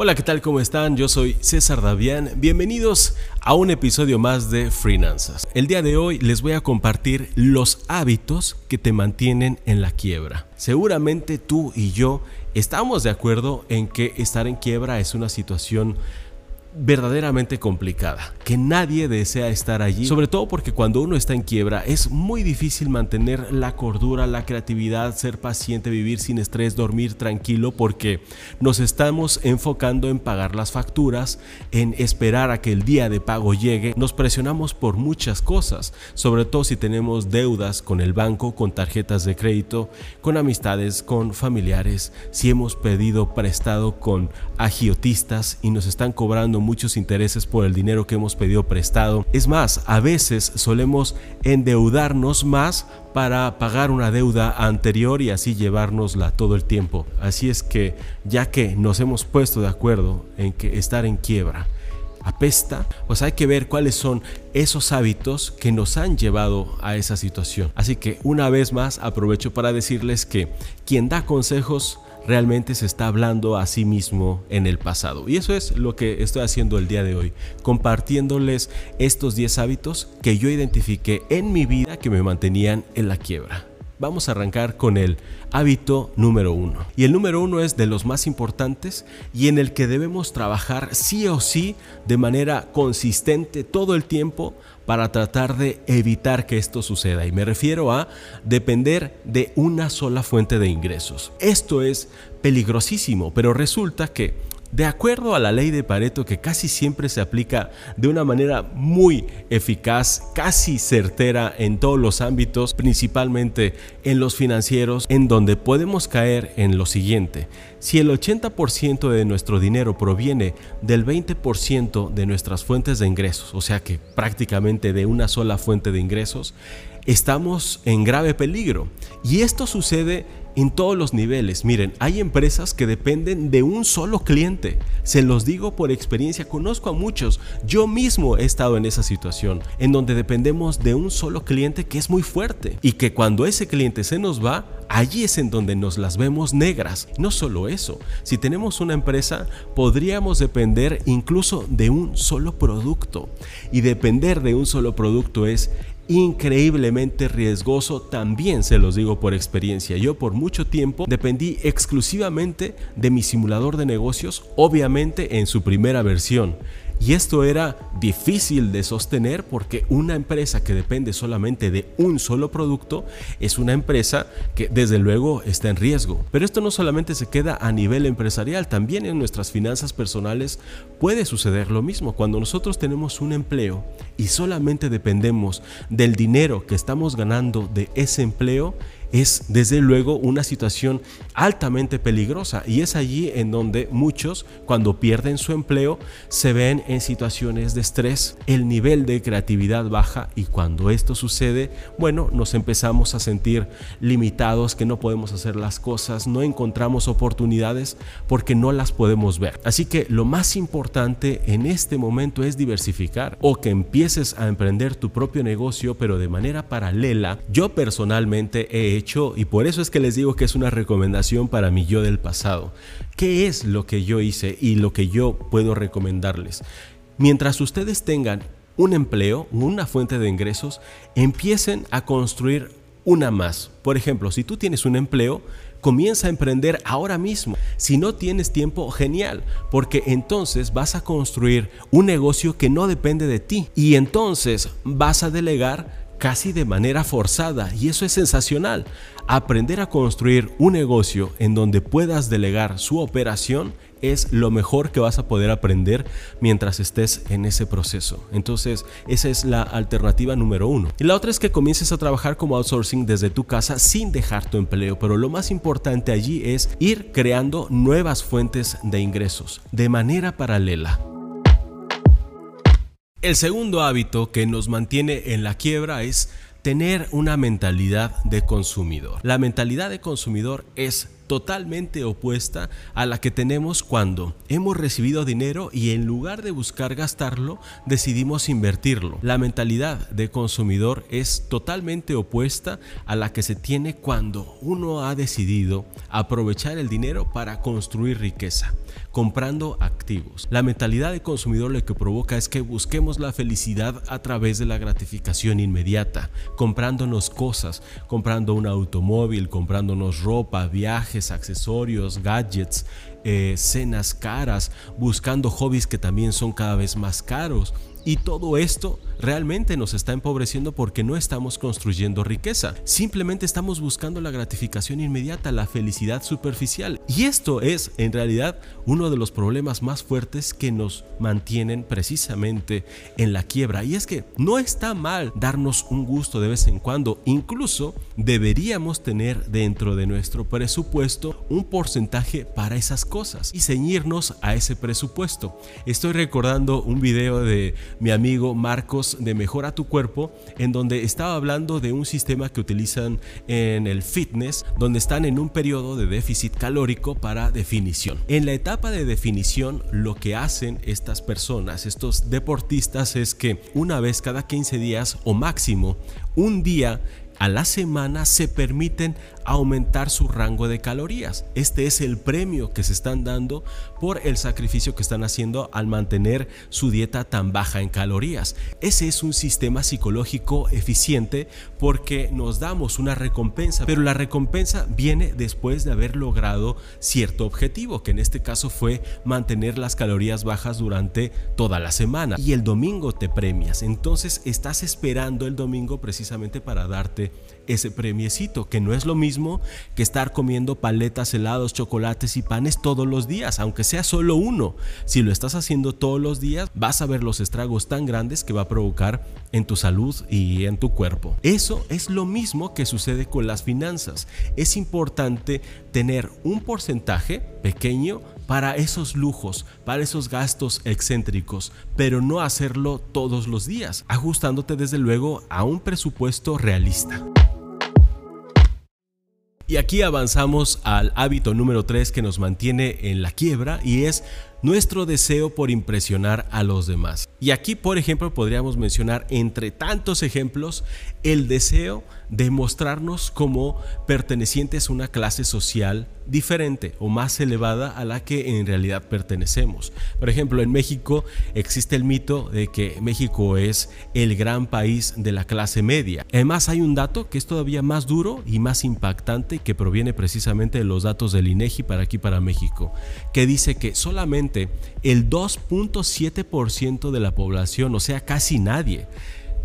Hola, ¿qué tal? ¿Cómo están? Yo soy César Davián. Bienvenidos a un episodio más de Finanzas. El día de hoy les voy a compartir los hábitos que te mantienen en la quiebra. Seguramente tú y yo estamos de acuerdo en que estar en quiebra es una situación verdaderamente complicada, que nadie desea estar allí, sobre todo porque cuando uno está en quiebra es muy difícil mantener la cordura, la creatividad, ser paciente, vivir sin estrés, dormir tranquilo, porque nos estamos enfocando en pagar las facturas, en esperar a que el día de pago llegue, nos presionamos por muchas cosas, sobre todo si tenemos deudas con el banco, con tarjetas de crédito, con amistades, con familiares, si hemos pedido prestado con agiotistas y nos están cobrando muchos intereses por el dinero que hemos pedido prestado. Es más, a veces solemos endeudarnos más para pagar una deuda anterior y así llevárnosla todo el tiempo. Así es que ya que nos hemos puesto de acuerdo en que estar en quiebra apesta, pues hay que ver cuáles son esos hábitos que nos han llevado a esa situación. Así que una vez más aprovecho para decirles que quien da consejos realmente se está hablando a sí mismo en el pasado. Y eso es lo que estoy haciendo el día de hoy, compartiéndoles estos 10 hábitos que yo identifiqué en mi vida que me mantenían en la quiebra. Vamos a arrancar con el hábito número uno. Y el número uno es de los más importantes y en el que debemos trabajar sí o sí de manera consistente todo el tiempo para tratar de evitar que esto suceda. Y me refiero a depender de una sola fuente de ingresos. Esto es peligrosísimo, pero resulta que de acuerdo a la ley de Pareto que casi siempre se aplica de una manera muy eficaz, casi certera en todos los ámbitos, principalmente en los financieros, en donde podemos caer en lo siguiente. Si el 80% de nuestro dinero proviene del 20% de nuestras fuentes de ingresos, o sea que prácticamente de una sola fuente de ingresos, estamos en grave peligro. Y esto sucede en todos los niveles. Miren, hay empresas que dependen de un solo cliente. Se los digo por experiencia, conozco a muchos. Yo mismo he estado en esa situación, en donde dependemos de un solo cliente que es muy fuerte y que cuando ese cliente se nos va, allí es en donde nos las vemos negras. No solo eso, si tenemos una empresa, podríamos depender incluso de un solo producto. Y depender de un solo producto es increíblemente riesgoso, también se los digo por experiencia. Yo por mucho tiempo dependí exclusivamente de mi simulador de negocios, obviamente en su primera versión. Y esto era difícil de sostener porque una empresa que depende solamente de un solo producto es una empresa que desde luego está en riesgo. Pero esto no solamente se queda a nivel empresarial, también en nuestras finanzas personales puede suceder lo mismo. Cuando nosotros tenemos un empleo y solamente dependemos del dinero que estamos ganando de ese empleo, es desde luego una situación altamente peligrosa y es allí en donde muchos cuando pierden su empleo se ven en situaciones de estrés, el nivel de creatividad baja y cuando esto sucede, bueno, nos empezamos a sentir limitados, que no podemos hacer las cosas, no encontramos oportunidades porque no las podemos ver. Así que lo más importante en este momento es diversificar o que empieces a emprender tu propio negocio pero de manera paralela. Yo personalmente he y por eso es que les digo que es una recomendación para mi yo del pasado. ¿Qué es lo que yo hice y lo que yo puedo recomendarles? Mientras ustedes tengan un empleo, una fuente de ingresos, empiecen a construir una más. Por ejemplo, si tú tienes un empleo, comienza a emprender ahora mismo. Si no tienes tiempo, genial, porque entonces vas a construir un negocio que no depende de ti y entonces vas a delegar casi de manera forzada y eso es sensacional. Aprender a construir un negocio en donde puedas delegar su operación es lo mejor que vas a poder aprender mientras estés en ese proceso. Entonces, esa es la alternativa número uno. Y la otra es que comiences a trabajar como outsourcing desde tu casa sin dejar tu empleo. Pero lo más importante allí es ir creando nuevas fuentes de ingresos de manera paralela. El segundo hábito que nos mantiene en la quiebra es tener una mentalidad de consumidor. La mentalidad de consumidor es totalmente opuesta a la que tenemos cuando hemos recibido dinero y en lugar de buscar gastarlo, decidimos invertirlo. La mentalidad de consumidor es totalmente opuesta a la que se tiene cuando uno ha decidido aprovechar el dinero para construir riqueza, comprando activos. La mentalidad de consumidor lo que provoca es que busquemos la felicidad a través de la gratificación inmediata, comprándonos cosas, comprando un automóvil, comprándonos ropa, viajes, accesorios, gadgets, eh, cenas caras, buscando hobbies que también son cada vez más caros. Y todo esto realmente nos está empobreciendo porque no estamos construyendo riqueza. Simplemente estamos buscando la gratificación inmediata, la felicidad superficial. Y esto es en realidad uno de los problemas más fuertes que nos mantienen precisamente en la quiebra. Y es que no está mal darnos un gusto de vez en cuando. Incluso deberíamos tener dentro de nuestro presupuesto un porcentaje para esas cosas y ceñirnos a ese presupuesto. Estoy recordando un video de mi amigo Marcos de Mejora tu Cuerpo, en donde estaba hablando de un sistema que utilizan en el fitness, donde están en un periodo de déficit calórico para definición. En la etapa de definición, lo que hacen estas personas, estos deportistas, es que una vez cada 15 días o máximo un día a la semana se permiten aumentar su rango de calorías. Este es el premio que se están dando por el sacrificio que están haciendo al mantener su dieta tan baja en calorías. Ese es un sistema psicológico eficiente porque nos damos una recompensa, pero la recompensa viene después de haber logrado cierto objetivo, que en este caso fue mantener las calorías bajas durante toda la semana. Y el domingo te premias, entonces estás esperando el domingo precisamente para darte ese premiecito, que no es lo mismo que estar comiendo paletas, helados, chocolates y panes todos los días, aunque sea solo uno. Si lo estás haciendo todos los días, vas a ver los estragos tan grandes que va a provocar en tu salud y en tu cuerpo. Eso es lo mismo que sucede con las finanzas. Es importante tener un porcentaje pequeño para esos lujos, para esos gastos excéntricos, pero no hacerlo todos los días, ajustándote desde luego a un presupuesto realista. Y aquí avanzamos al hábito número 3 que nos mantiene en la quiebra y es nuestro deseo por impresionar a los demás. Y aquí, por ejemplo, podríamos mencionar entre tantos ejemplos el deseo de mostrarnos como pertenecientes a una clase social diferente o más elevada a la que en realidad pertenecemos. Por ejemplo, en México existe el mito de que México es el gran país de la clase media. Además, hay un dato que es todavía más duro y más impactante que proviene precisamente de los datos del INEGI para aquí para México, que dice que solamente el 2.7% de la población, o sea, casi nadie,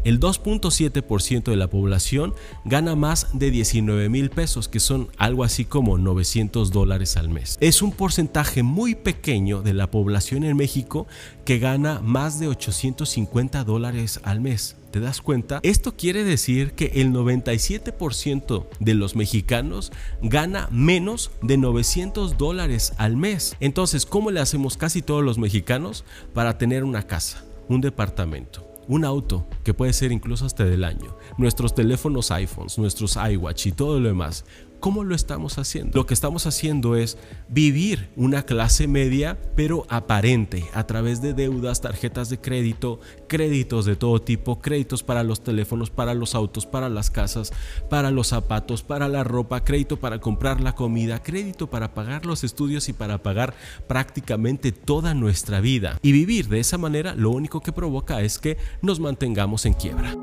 el 2.7% de la población gana más de 19 mil pesos, que son algo así como 900 dólares al mes. Es un porcentaje muy pequeño de la población en México que gana más de 850 dólares al mes. ¿Te das cuenta? Esto quiere decir que el 97% de los mexicanos gana menos de 900 dólares al mes. Entonces, ¿cómo le hacemos casi todos los mexicanos para tener una casa, un departamento? Un auto que puede ser incluso hasta del año, nuestros teléfonos iPhones, nuestros iWatch y todo lo demás. ¿Cómo lo estamos haciendo? Lo que estamos haciendo es vivir una clase media, pero aparente, a través de deudas, tarjetas de crédito, créditos de todo tipo, créditos para los teléfonos, para los autos, para las casas, para los zapatos, para la ropa, crédito para comprar la comida, crédito para pagar los estudios y para pagar prácticamente toda nuestra vida. Y vivir de esa manera lo único que provoca es que nos mantengamos en quiebra.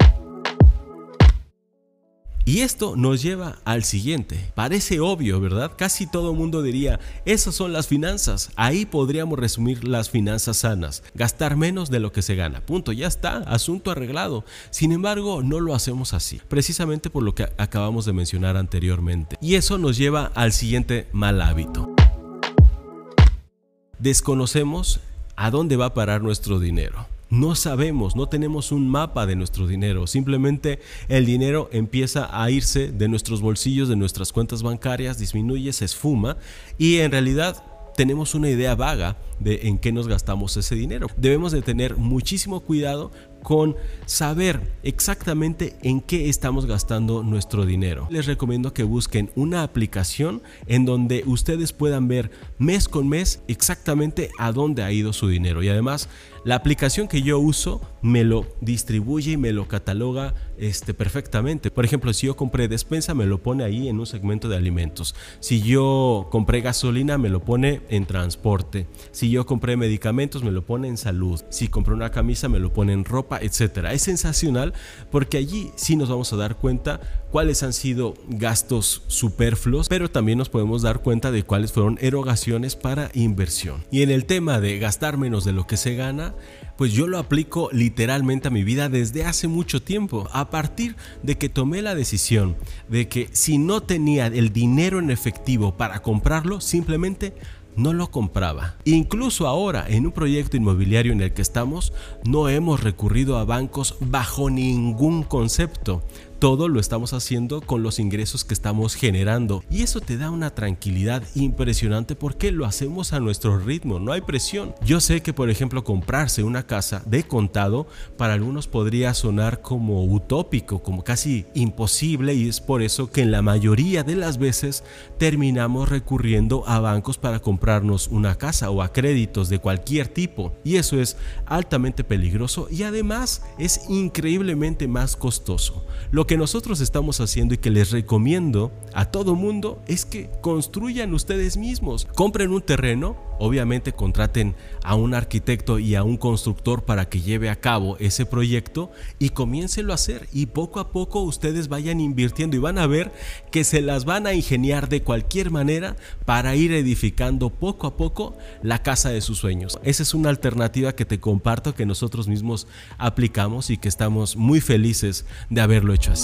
Y esto nos lleva al siguiente. Parece obvio, ¿verdad? Casi todo mundo diría, esas son las finanzas. Ahí podríamos resumir las finanzas sanas. Gastar menos de lo que se gana. Punto, ya está, asunto arreglado. Sin embargo, no lo hacemos así. Precisamente por lo que acabamos de mencionar anteriormente. Y eso nos lleva al siguiente mal hábito. Desconocemos a dónde va a parar nuestro dinero. No sabemos, no tenemos un mapa de nuestro dinero. Simplemente el dinero empieza a irse de nuestros bolsillos, de nuestras cuentas bancarias, disminuye, se esfuma y en realidad tenemos una idea vaga de en qué nos gastamos ese dinero. Debemos de tener muchísimo cuidado con saber exactamente en qué estamos gastando nuestro dinero. Les recomiendo que busquen una aplicación en donde ustedes puedan ver mes con mes exactamente a dónde ha ido su dinero y además la aplicación que yo uso me lo distribuye y me lo cataloga este, perfectamente. Por ejemplo, si yo compré despensa, me lo pone ahí en un segmento de alimentos. Si yo compré gasolina, me lo pone en transporte. Si yo compré medicamentos, me lo pone en salud. Si compré una camisa, me lo pone en ropa, Es sensacional porque allí sí nos vamos a dar cuenta cuáles han sido gastos superfluos, pero también nos podemos dar cuenta de cuáles fueron erogaciones para inversión. Y en el tema de gastar menos de lo que se gana, pues yo lo aplico literalmente a mi vida desde hace mucho tiempo, a partir de que tomé la decisión de que si no tenía el dinero en efectivo para comprarlo, simplemente no lo compraba. Incluso ahora, en un proyecto inmobiliario en el que estamos, no hemos recurrido a bancos bajo ningún concepto todo lo estamos haciendo con los ingresos que estamos generando y eso te da una tranquilidad impresionante porque lo hacemos a nuestro ritmo, no hay presión. Yo sé que por ejemplo comprarse una casa de contado para algunos podría sonar como utópico, como casi imposible y es por eso que en la mayoría de las veces terminamos recurriendo a bancos para comprarnos una casa o a créditos de cualquier tipo y eso es altamente peligroso y además es increíblemente más costoso. Lo que nosotros estamos haciendo y que les recomiendo a todo mundo es que construyan ustedes mismos. Compren un terreno, obviamente contraten a un arquitecto y a un constructor para que lleve a cabo ese proyecto y comiéncelo a hacer y poco a poco ustedes vayan invirtiendo y van a ver que se las van a ingeniar de cualquier manera para ir edificando poco a poco la casa de sus sueños. Esa es una alternativa que te comparto que nosotros mismos aplicamos y que estamos muy felices de haberlo hecho así.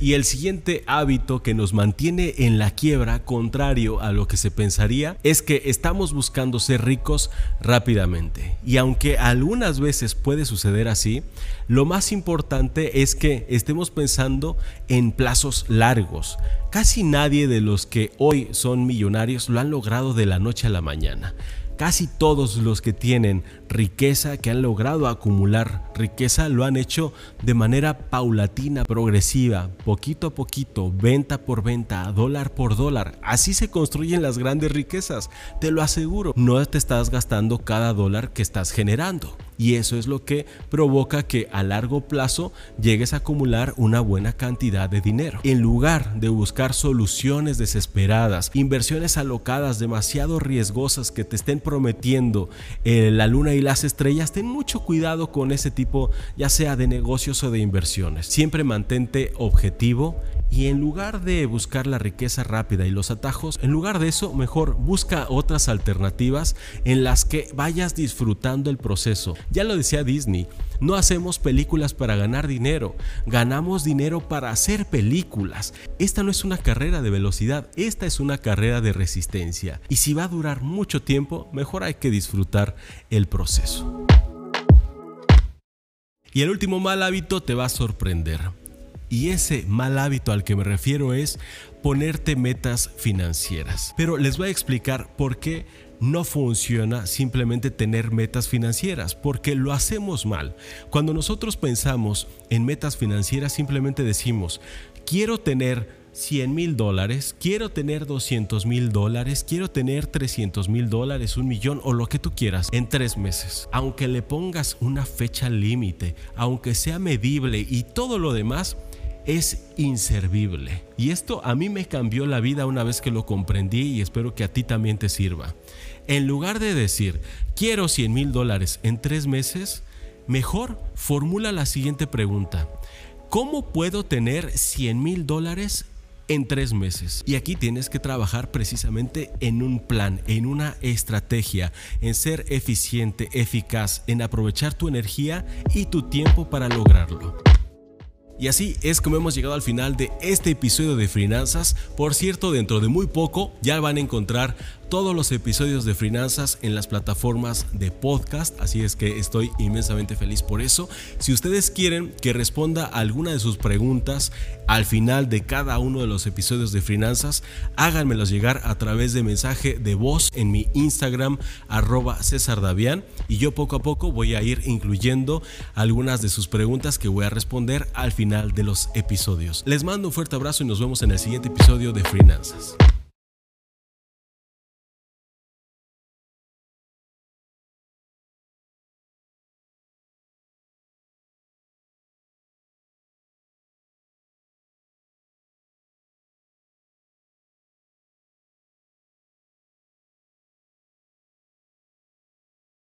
Y el siguiente hábito que nos mantiene en la quiebra, contrario a lo que se pensaría, es que estamos buscando ser ricos rápidamente. Y aunque algunas veces puede suceder así, lo más importante es que estemos pensando en plazos largos. Casi nadie de los que hoy son millonarios lo han logrado de la noche a la mañana. Casi todos los que tienen riqueza, que han logrado acumular riqueza, lo han hecho de manera paulatina, progresiva, poquito a poquito, venta por venta, dólar por dólar. Así se construyen las grandes riquezas, te lo aseguro. No te estás gastando cada dólar que estás generando y eso es lo que provoca que a largo plazo llegues a acumular una buena cantidad de dinero. En lugar de buscar soluciones desesperadas, inversiones alocadas demasiado riesgosas que te estén prometiendo eh, la luna y las estrellas, ten mucho cuidado con ese tipo ya sea de negocios o de inversiones. Siempre mantente objetivo y en lugar de buscar la riqueza rápida y los atajos, en lugar de eso, mejor busca otras alternativas en las que vayas disfrutando el proceso. Ya lo decía Disney, no hacemos películas para ganar dinero, ganamos dinero para hacer películas. Esta no es una carrera de velocidad, esta es una carrera de resistencia. Y si va a durar mucho tiempo, mejor hay que disfrutar el proceso. Y el último mal hábito te va a sorprender. Y ese mal hábito al que me refiero es ponerte metas financieras. Pero les voy a explicar por qué no funciona simplemente tener metas financieras, porque lo hacemos mal. Cuando nosotros pensamos en metas financieras, simplemente decimos, quiero tener 100 mil dólares, quiero tener 200 mil dólares, quiero tener 300 mil dólares, un millón o lo que tú quieras en tres meses. Aunque le pongas una fecha límite, aunque sea medible y todo lo demás, es inservible. Y esto a mí me cambió la vida una vez que lo comprendí y espero que a ti también te sirva. En lugar de decir, quiero 100 mil dólares en tres meses, mejor formula la siguiente pregunta. ¿Cómo puedo tener 100 mil dólares en tres meses. Y aquí tienes que trabajar precisamente en un plan, en una estrategia, en ser eficiente, eficaz, en aprovechar tu energía y tu tiempo para lograrlo. Y así es como hemos llegado al final de este episodio de Finanzas. Por cierto, dentro de muy poco ya van a encontrar todos los episodios de Finanzas en las plataformas de podcast, así es que estoy inmensamente feliz por eso. Si ustedes quieren que responda alguna de sus preguntas al final de cada uno de los episodios de Finanzas, háganmelos llegar a través de mensaje de voz en mi Instagram arroba César Davián y yo poco a poco voy a ir incluyendo algunas de sus preguntas que voy a responder al final de los episodios. Les mando un fuerte abrazo y nos vemos en el siguiente episodio de Finanzas.